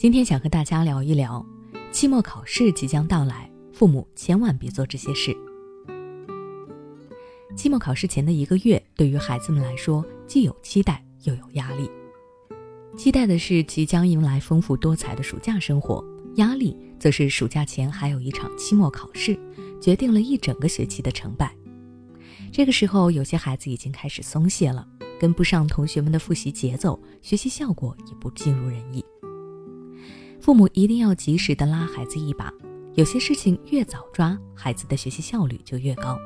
今天想和大家聊一聊，期末考试即将到来，父母千万别做这些事。期末考试前的一个月，对于孩子们来说，既有期待又有压力。期待的是即将迎来丰富多彩的暑假生活，压力则是暑假前还有一场期末考试，决定了一整个学期的成败。这个时候，有些孩子已经开始松懈了，跟不上同学们的复习节奏，学习效果也不尽如人意。父母一定要及时的拉孩子一把，有些事情越早抓，孩子的学习效率就越高。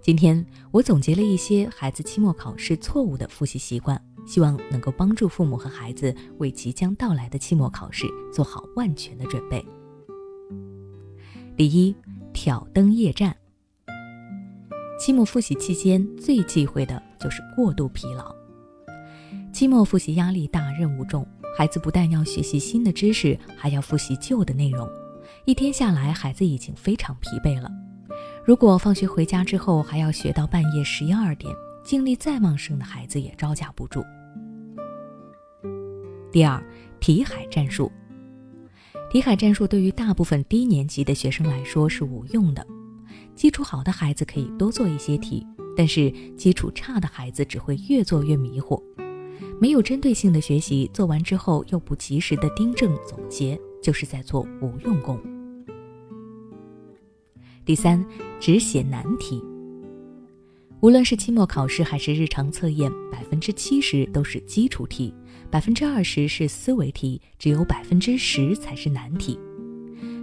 今天我总结了一些孩子期末考试错误的复习习惯，希望能够帮助父母和孩子为即将到来的期末考试做好万全的准备。第一，挑灯夜战。期末复习期间最忌讳的就是过度疲劳。期末复习压力大，任务重。孩子不但要学习新的知识，还要复习旧的内容，一天下来，孩子已经非常疲惫了。如果放学回家之后还要学到半夜十一二点，精力再旺盛的孩子也招架不住。第二，题海战术。题海战术对于大部分低年级的学生来说是无用的。基础好的孩子可以多做一些题，但是基础差的孩子只会越做越迷糊。没有针对性的学习，做完之后又不及时的订正总结，就是在做无用功。第三，只写难题。无论是期末考试还是日常测验，百分之七十都是基础题，百分之二十是思维题，只有百分之十才是难题。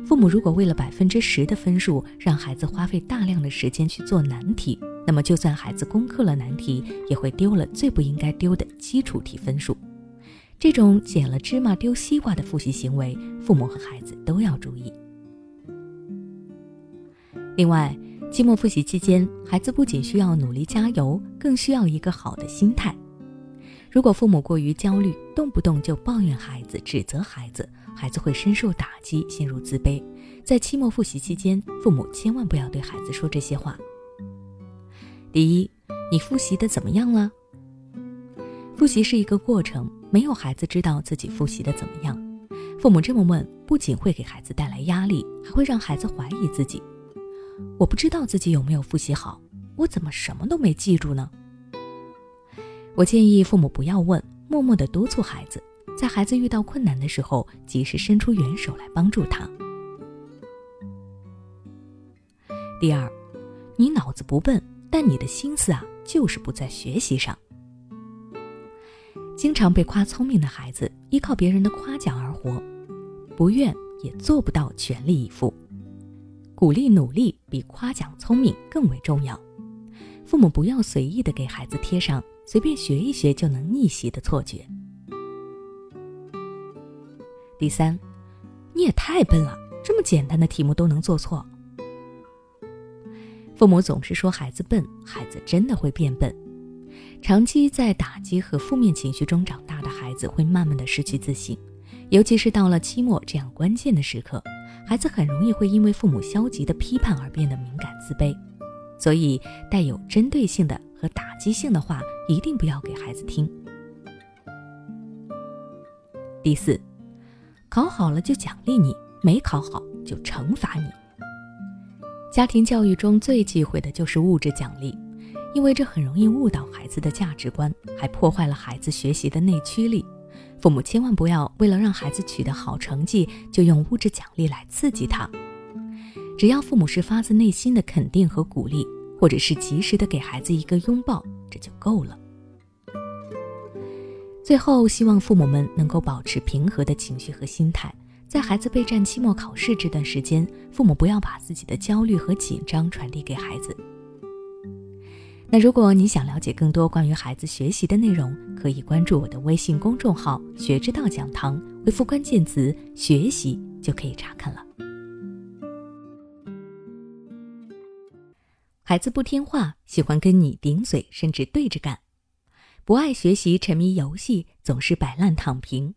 父母如果为了百分之十的分数，让孩子花费大量的时间去做难题，那么就算孩子攻克了难题，也会丢了最不应该丢的基础题分数。这种捡了芝麻丢西瓜的复习行为，父母和孩子都要注意。另外，期末复习期间，孩子不仅需要努力加油，更需要一个好的心态。如果父母过于焦虑，动不动就抱怨孩子、指责孩子，孩子会深受打击，陷入自卑。在期末复习期间，父母千万不要对孩子说这些话。第一，你复习的怎么样了？复习是一个过程，没有孩子知道自己复习的怎么样。父母这么问，不仅会给孩子带来压力，还会让孩子怀疑自己。我不知道自己有没有复习好，我怎么什么都没记住呢？我建议父母不要问，默默地督促孩子，在孩子遇到困难的时候，及时伸出援手来帮助他。第二，你脑子不笨，但你的心思啊，就是不在学习上。经常被夸聪明的孩子，依靠别人的夸奖而活，不愿也做不到全力以赴。鼓励努力比夸奖聪明更为重要。父母不要随意的给孩子贴上随便学一学就能逆袭的错觉。第三，你也太笨了，这么简单的题目都能做错。父母总是说孩子笨，孩子真的会变笨。长期在打击和负面情绪中长大的孩子会慢慢的失去自信，尤其是到了期末这样关键的时刻。孩子很容易会因为父母消极的批判而变得敏感自卑，所以带有针对性的和打击性的话一定不要给孩子听。第四，考好了就奖励你，没考好就惩罚你。家庭教育中最忌讳的就是物质奖励，因为这很容易误导孩子的价值观，还破坏了孩子学习的内驱力。父母千万不要为了让孩子取得好成绩，就用物质奖励来刺激他。只要父母是发自内心的肯定和鼓励，或者是及时的给孩子一个拥抱，这就够了。最后，希望父母们能够保持平和的情绪和心态，在孩子备战期末考试这段时间，父母不要把自己的焦虑和紧张传递给孩子。那如果你想了解更多关于孩子学习的内容，可以关注我的微信公众号“学之道讲堂”，回复关键词“学习”就可以查看了。孩子不听话，喜欢跟你顶嘴，甚至对着干；不爱学习，沉迷游戏，总是摆烂躺平。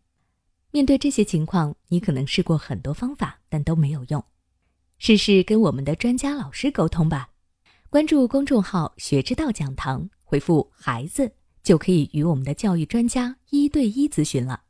面对这些情况，你可能试过很多方法，但都没有用。试试跟我们的专家老师沟通吧。关注公众号“学之道讲堂”，回复“孩子”就可以与我们的教育专家一对一咨询了。